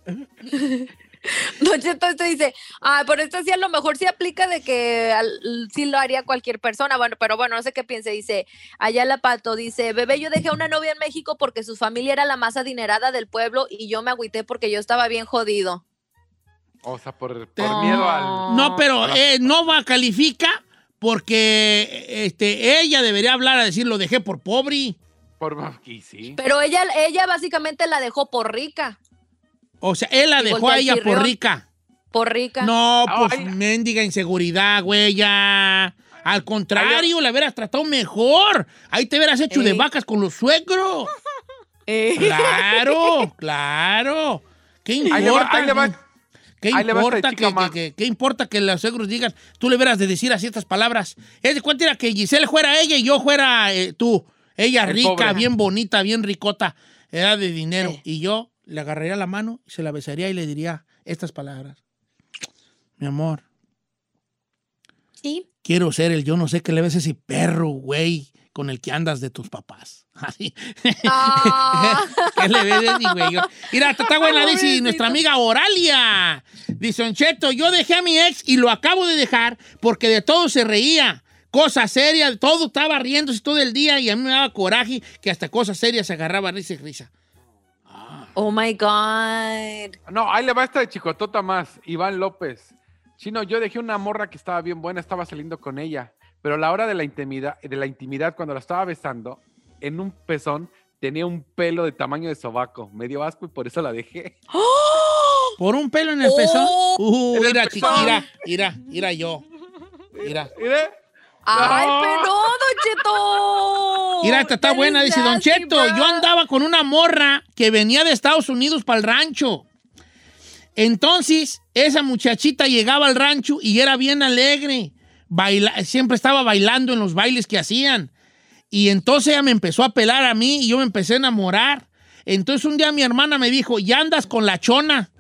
Speaker 3: Don Cheto, esto dice, ah, pero esto sí a lo mejor sí aplica de que al- sí lo haría cualquier persona, bueno, pero bueno, no sé qué piense, dice, allá la pato, dice, bebé, yo dejé a una novia en México porque su familia era la más adinerada del pueblo y yo me agüité porque yo estaba bien jodido.
Speaker 4: O sea, por, por
Speaker 1: Te-
Speaker 4: miedo al.
Speaker 1: no, pero eh, no va califica porque este, ella debería hablar a decir lo dejé por pobre.
Speaker 4: Por, sí.
Speaker 3: Pero ella, ella básicamente la dejó por rica,
Speaker 1: O sea, él la dejó a ella por rica.
Speaker 3: por rica.
Speaker 1: No, pues
Speaker 4: Ay.
Speaker 1: mendiga inseguridad, güey, ya. Al contrario, la hubieras tratado mejor. Ahí te hubieras hecho de
Speaker 3: Ey.
Speaker 1: vacas con los suegros.
Speaker 3: Eh.
Speaker 1: Claro, claro. ¿Qué importa?
Speaker 4: Ahí le va, ahí le va.
Speaker 1: ¿Qué
Speaker 4: Ahí
Speaker 1: importa, que,
Speaker 4: más.
Speaker 1: que- que- qué importa que los suegros digan? Tú le hubieras de decir así estas palabras. Es de cuenta era que Giselle fuera ella y yo fuera eh, tú. Ella
Speaker 4: El
Speaker 1: rica,
Speaker 4: pobre.
Speaker 1: bien bonita, bien ricota, era de dinero.
Speaker 3: Sí.
Speaker 1: Y yo le agarraría la mano, se la besaría y le diría estas palabras. Mi amor,
Speaker 3: Sí.
Speaker 1: quiero ser el yo no sé qué le ves ese perro, güey, con el que andas de tus papás. Así.
Speaker 3: Ah.
Speaker 1: ¿Qué le ves, Eddie, güey? Mira, está buena, dice nuestra amiga Oralia. Dice, Don Cheto, yo dejé a mi ex y lo acabo de dejar porque de todo se reía. Cosa seria, de todo estaba riéndose todo el día y a mí me daba coraje que hasta cosas serias se agarraba risa y risa.
Speaker 3: Oh my God.
Speaker 4: No, ahí le va esta de chicotota más. Iván López. Chino, yo dejé una morra que estaba bien buena, estaba saliendo con ella. Pero a la hora de la intimidad, de la intimidad cuando la estaba besando, en un pezón tenía un pelo de tamaño de sobaco. Me dio asco y por eso la dejé.
Speaker 1: Por un pelo en el
Speaker 3: Oh.
Speaker 1: pezón. Uh,
Speaker 4: En el
Speaker 1: mira, mira, mira, mira yo. Mira.
Speaker 4: Mire,
Speaker 3: Ay,
Speaker 1: No.
Speaker 3: pero Don Cheto.
Speaker 1: Mira, esta está buena, dice Don Cheto. Yo andaba con una morra que venía de Estados Unidos para el rancho. Entonces, esa muchachita llegaba al rancho y era bien alegre. Baila- siempre estaba bailando en los bailes que hacían. Y entonces ella me empezó a pelar a mí y yo me empecé a enamorar. Entonces un día mi hermana me dijo, ya andas con la chona.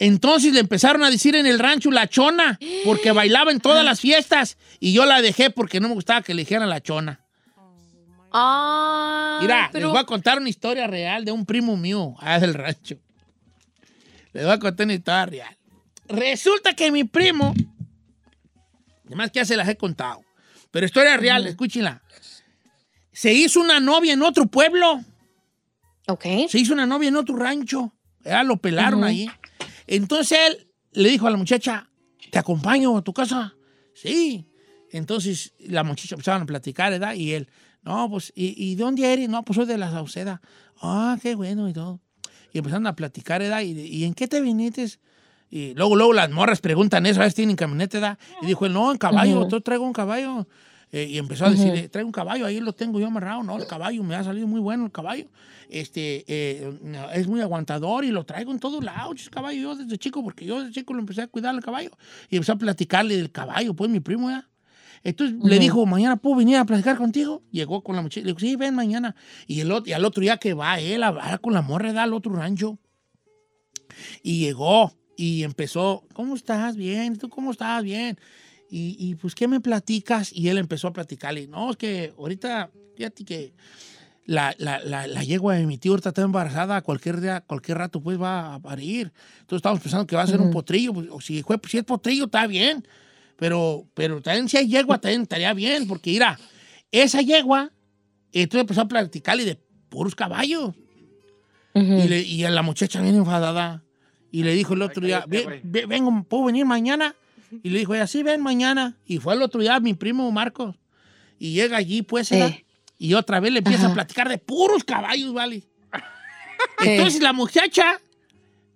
Speaker 1: Entonces le empezaron a decir en el rancho la chona, porque bailaba en todas las fiestas. Y yo la dejé porque no me gustaba que le dijeran la chona.
Speaker 3: Ay,
Speaker 1: Mira,
Speaker 3: pero
Speaker 1: les voy a contar una historia real de un primo mío allá del rancho. Les voy a contar una historia real. Resulta que mi primo, además que ya se las he contado, pero historia real, escúchenla. Se hizo una novia en otro pueblo,
Speaker 3: Ok.
Speaker 1: se hizo una novia en otro rancho, ya lo pelaron
Speaker 3: Ujú.
Speaker 1: ahí. Entonces él le dijo a la muchacha, ¿te acompaño a tu casa? Sí. Entonces la muchacha empezaron a platicar, ¿verdad? Y él, no, pues, ¿y, y de dónde eres? No, pues soy de la Sauceda. Ah, qué bueno y todo. Y empezaron a platicar, ¿verdad? ¿Y, y en qué te viniste? Y luego, luego las morras preguntan eso, a ver si tienen camioneta, ¿verdad? Y dijo él, no, en caballo, yo traigo un caballo. Eh, y empezó a decirle, traigo un caballo, ahí lo tengo yo amarrado, no, el caballo, me ha salido muy bueno el caballo. Este, eh, es muy aguantador y lo traigo en todos lados, caballo, yo desde chico, porque yo desde chico lo empecé a cuidar el caballo. Y empezó a platicarle del caballo, pues mi primo ya. Entonces le dijo, mañana puedo venir a platicar contigo. Llegó con la muchacha, le dijo, sí, ven mañana. Y, el, ot- y al otro día que va él a va con la morra, da al otro rancho. Y llegó y empezó, ¿cómo estás? Bien, ¿tú cómo estás? Bien. Y, y, pues, ¿qué me platicas? Y él empezó a platicarle, no, es que ahorita, fíjate que la, la, la, la yegua de mi tío ahorita está embarazada, cualquier día, cualquier rato pues va a parir. Entonces estamos pensando que va a ser un potrillo, pues, o si, fue, si es potrillo está bien, pero, pero también si hay yegua también estaría bien, porque mira, esa yegua, entonces empezó a platicarle de puros caballos. Y, le- y a la muchacha bien enfadada. Y le dijo el otro día,
Speaker 4: cállate,
Speaker 1: "Ve-
Speaker 4: güey.
Speaker 1: ve- vengo, ¿puedo venir mañana? Y le dijo ella, sí, ven mañana. Y fue el otro día mi primo Marcos. Y llega allí, pues.
Speaker 3: Eh.
Speaker 1: y otra vez le empieza
Speaker 3: Ajá.
Speaker 1: a platicar de puros caballos, ¿vale? Entonces la muchacha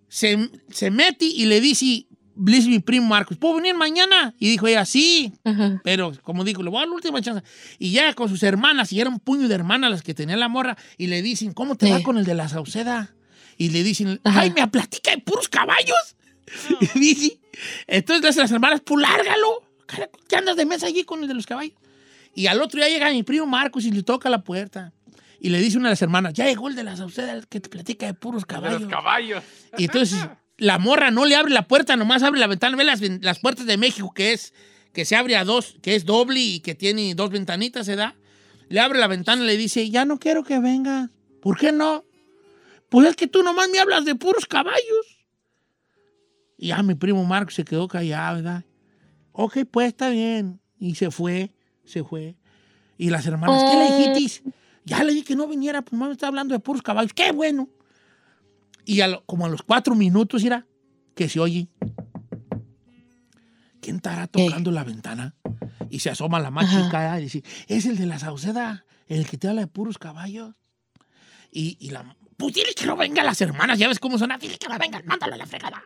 Speaker 1: se, se mete y le dice, le dice mi primo Marcos, ¿puedo venir mañana? Y dijo ella, sí.
Speaker 3: Ajá.
Speaker 1: Pero, como digo, le voy a dar la última chance. Y ya con sus hermanas, y era un puño de hermanas las que tenía la morra, y le dicen, ¿cómo te va
Speaker 3: Sí.
Speaker 1: con el de la Sauceda? Y le dicen,
Speaker 3: Ajá.
Speaker 1: ay, me platica de puros caballos. Y dice, entonces las hermanas, pues lárgalo. ¿Qué andas de mesa allí con el de los caballos? Y al otro día llega mi primo Marcos y le toca la puerta. Y le dice una de las hermanas, ya llegó el de la Sauceda el que te platica de puros
Speaker 4: De
Speaker 1: caballos.
Speaker 4: los caballos.
Speaker 1: Y entonces la morra no le abre la puerta, nomás abre la ventana. Ve las, las puertas de México, que es que se abre a dos, que es doble y que tiene dos ventanitas, ¿se da? Le abre la ventana y le dice, ya no quiero que vengas. ¿Por qué no? Pues es que tú nomás me hablas de puros caballos. Y ya mi primo Marco se quedó callado, ¿verdad? Ok, pues está bien. Y se fue, se fue. Y las hermanas, ¿qué le dijiste? Ya le dije que no viniera, pues mamá está hablando de puros caballos. ¡Qué bueno! Y a lo- como a los cuatro minutos, era que se oye. ¿Quién estará tocando la ventana? Y se asoma la más
Speaker 3: Ajá.
Speaker 1: chica y dice, es el de la Sauceda, el que te habla de puros caballos. Y, y la... Pues dile que no vengan las hermanas, ya ves cómo son. Dile que no vengan, mándalo a la fregada.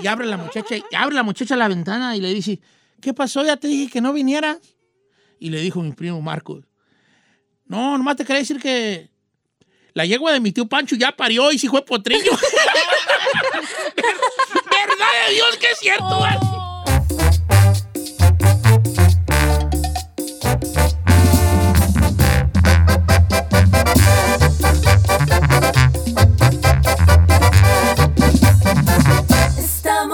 Speaker 1: Y abre la muchacha, y abre la muchacha la ventana y le dice, ¿qué pasó? Ya te dije que no vinieras. Y le dijo mi primo Marcos, no, nomás te quería decir que la yegua de mi tío Pancho ya parió y sí fue potrillo. ¿Verdad de Dios que es cierto? eh?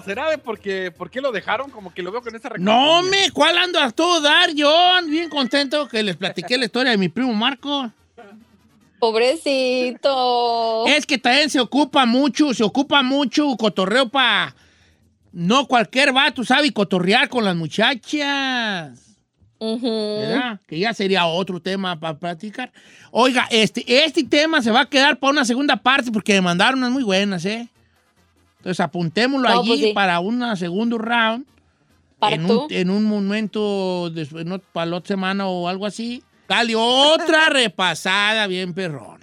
Speaker 4: ¿Será de porque, por qué lo dejaron? Como que lo veo con esa
Speaker 1: No, me, ¿cuál ando a todo dar? Ando bien contento que les platiqué la historia de mi primo Marco.
Speaker 3: Pobrecito.
Speaker 1: Es que también se ocupa mucho, se ocupa mucho cotorreo para... No cualquier vato sabe cotorrear con las muchachas.
Speaker 3: Ujú.
Speaker 1: ¿verdad? Que ya sería otro tema para platicar. Oiga, este, este tema se va a quedar para una segunda parte porque me mandaron unas muy buenas, ¿eh? Entonces apuntémoslo
Speaker 3: No,
Speaker 1: allí
Speaker 3: pues sí.
Speaker 1: para un segundo round.
Speaker 3: Para
Speaker 1: en,
Speaker 3: tú.
Speaker 1: un, en un momento, después, no, para la otra semana o algo así. Dale otra repasada bien perrón.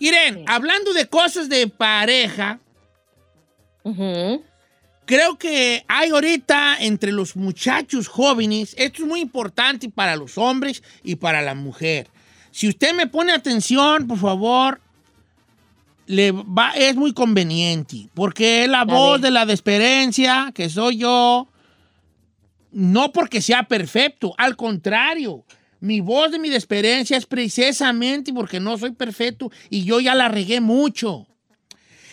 Speaker 1: Irene, hablando de cosas de pareja,
Speaker 3: Ujú.
Speaker 1: Creo que hay ahorita entre los muchachos jóvenes, esto es muy importante para los hombres y para la mujer. Si usted me pone atención, por favor, le va, es muy conveniente, porque es la voz de la desesperencia, que soy yo, no porque sea perfecto, al contrario. Mi voz de mi desesperencia es precisamente porque no soy perfecto y yo ya la regué mucho.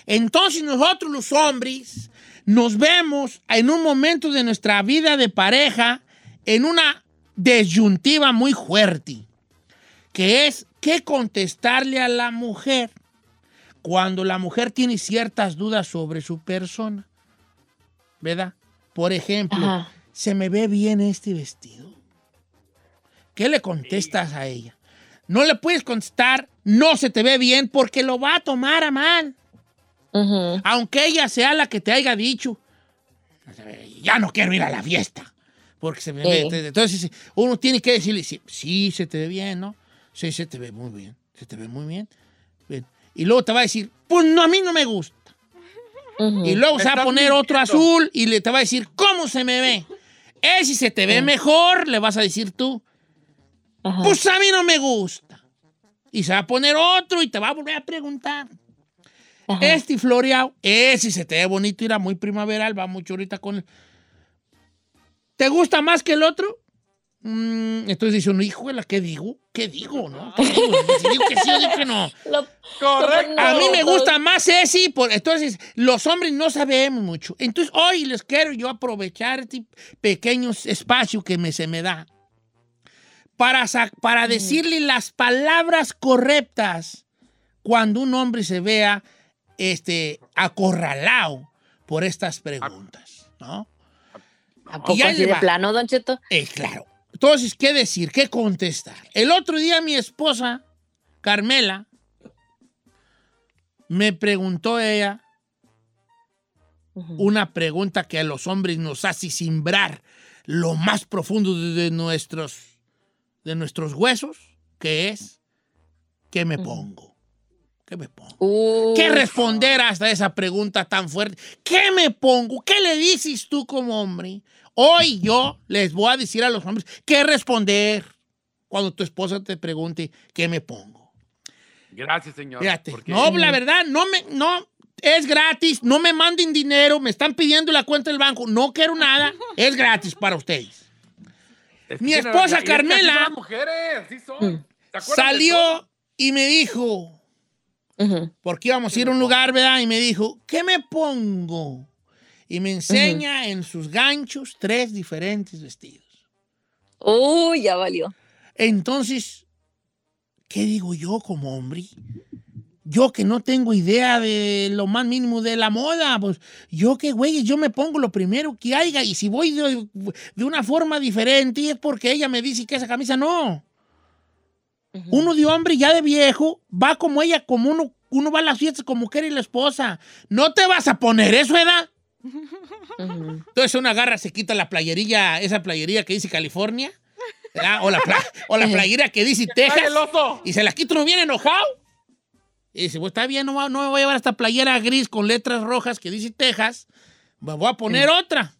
Speaker 1: Entonces nosotros los hombres nos vemos en un momento de nuestra vida de pareja en una disyuntiva muy fuerte, que es qué contestarle a la mujer cuando la mujer tiene ciertas dudas sobre su persona. ¿Verdad? Por ejemplo,
Speaker 3: Ajá.
Speaker 1: ¿se me ve bien este vestido? ¿Qué le contestas a ella? No le puedes contestar, no se te ve bien porque lo va a tomar a mal aunque ella sea la que te haya dicho, ya no quiero ir a la fiesta. Porque se me
Speaker 3: Sí.
Speaker 1: ve. Entonces, uno tiene que decirle, sí, sí, se te ve bien, ¿no? Sí, se te ve muy bien. Se te ve muy bien. Y luego te va a decir, pues no, a mí no me gusta. Y luego se va a poner otro azul y le te va a decir, ¿cómo se me ve? Eh, si se te ve mejor, le vas a decir tú,
Speaker 3: Ajá.
Speaker 1: pues a mí no me gusta. Y se va a poner otro y te va a volver a preguntar.
Speaker 3: Ajá.
Speaker 1: Este floreado, ese se te ve bonito, era muy primaveral, va mucho ahorita con el... ¿Te gusta más que el otro? Mm, entonces dice uno, híjole, ¿qué digo? ¿Qué digo, no? ¿Qué digo? Si digo que sí o digo que no.
Speaker 3: Lo-
Speaker 4: Correcto.
Speaker 1: A mí me gusta más ese, por, entonces los hombres no sabemos mucho. Entonces hoy les quiero yo aprovechar este pequeño espacio que me, se me da para, para decirle las palabras correctas cuando un hombre se vea este, acorralado por estas preguntas, ¿no?
Speaker 5: ¿A poco así de plano, Don Cheto?
Speaker 1: Eh, claro. Entonces, ¿qué decir? ¿Qué contestar? El otro día mi esposa, Carmela, me preguntó ella una pregunta que a los hombres nos hace simbrar lo más profundo de, nuestros, de nuestros huesos, que es, ¿qué me pongo? ¿Qué me pongo? ¿Qué responder hasta esa pregunta tan fuerte? ¿Qué me pongo? ¿Qué le dices tú como hombre? Hoy yo les voy a decir a los hombres qué responder cuando tu esposa te pregunte qué me pongo.
Speaker 4: Gracias, señor.
Speaker 1: Fíjate,
Speaker 4: porque-
Speaker 1: no, la verdad, no me, no, es gratis, no me manden dinero, me están pidiendo la cuenta del banco, no quiero nada, es gratis para ustedes.
Speaker 4: Es que
Speaker 1: Mi esposa Carmela
Speaker 4: son las mujeres, así son. ¿Te acuerdas de todo?
Speaker 1: Salió y me dijo, porque íbamos a ir a un lugar, ¿verdad? Y me dijo, ¿qué me pongo? Y me enseña en sus ganchos tres diferentes vestidos.
Speaker 5: Uy, ya valió.
Speaker 1: Entonces, ¿qué digo yo como hombre? Yo que no tengo idea de lo más mínimo de la moda, pues yo que, güey, yo me pongo lo primero que haya y si voy de, de una forma diferente es porque ella me dice que esa camisa no. Uno de hombre ya de viejo va como ella, como uno, uno va a las fiestas como quiere la esposa. No te vas a poner eso, ¿verdad? Entonces una agarra, se quita la playerilla, esa playerilla que dice California, ¿verdad? O la, pla- o la playera que dice Texas. Y se la quita uno bien enojado. Y dice, pues está bien, no, no me voy a llevar esta playera gris con letras rojas que dice Texas. Me voy a poner otra.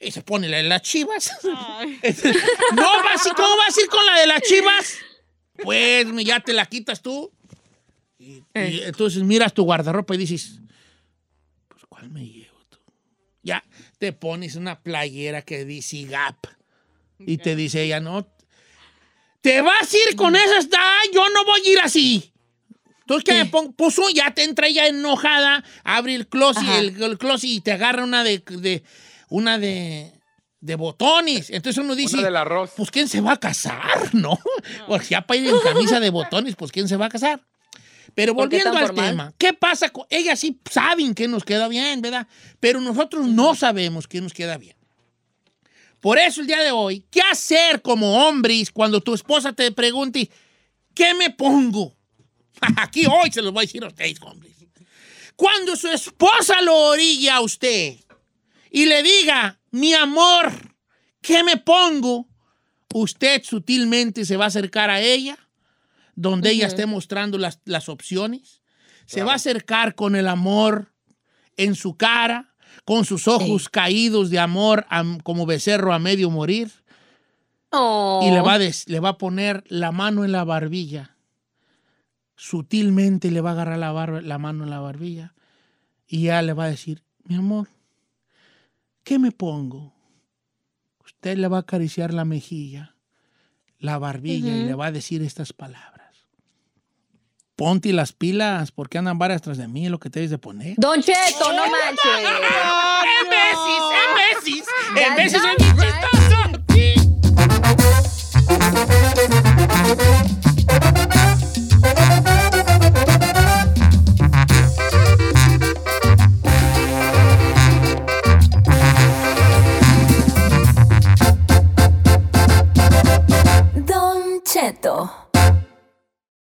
Speaker 1: Y se pone la de las chivas. no, va así, ¿cómo vas a ir con la de las chivas? Pues ya te la quitas tú. Y, y entonces miras tu guardarropa y dices, pues ¿cuál me llevo tú? Ya te pones una playera que dice Gap. Y te dice ella, no, te vas a ir con esas, Ay, yo no voy a ir así. Entonces, ¿qué me pongo? Oh, ya te entra ella enojada, abre el closet, el, el closet y te agarra una de, de- una de, de botones. Entonces uno dice,
Speaker 4: del arroz.
Speaker 1: pues ¿quién se va a casar? ¿No? Porque ya para ir en camisa de botones, pues ¿quién se va a casar? Pero
Speaker 5: ¿Por qué
Speaker 1: volviendo al
Speaker 5: formal?
Speaker 1: tema, ¿qué pasa? con Ellas sí saben que nos queda bien, ¿verdad? Pero nosotros no sabemos qué nos queda bien. Por eso el día de hoy, ¿qué hacer como hombres cuando tu esposa te pregunte, ¿qué me pongo? Aquí hoy se los voy a decir a ustedes, hombres. Cuando su esposa lo orilla a usted y le diga, mi amor, ¿qué me pongo? Usted sutilmente se va a acercar a ella, donde ella esté mostrando las, las opciones. Se va a acercar con el amor en su cara, con sus ojos caídos de amor am- como becerro a medio morir.
Speaker 5: Oh.
Speaker 1: Y le va, a des- le va a poner la mano en la barbilla. Sutilmente le va a agarrar la, barba- la mano en la barbilla. Y ya le va a decir, mi amor, ¿qué me pongo? Usted le va a acariciar la mejilla, la barbilla, y le va a decir estas palabras. Ponte las pilas, porque andan varias tras de mí, lo que te debes de poner.
Speaker 5: Don Cheto, no manches.
Speaker 1: ¡En veces! ¡En veces! ¡En veces Don
Speaker 5: Cheto.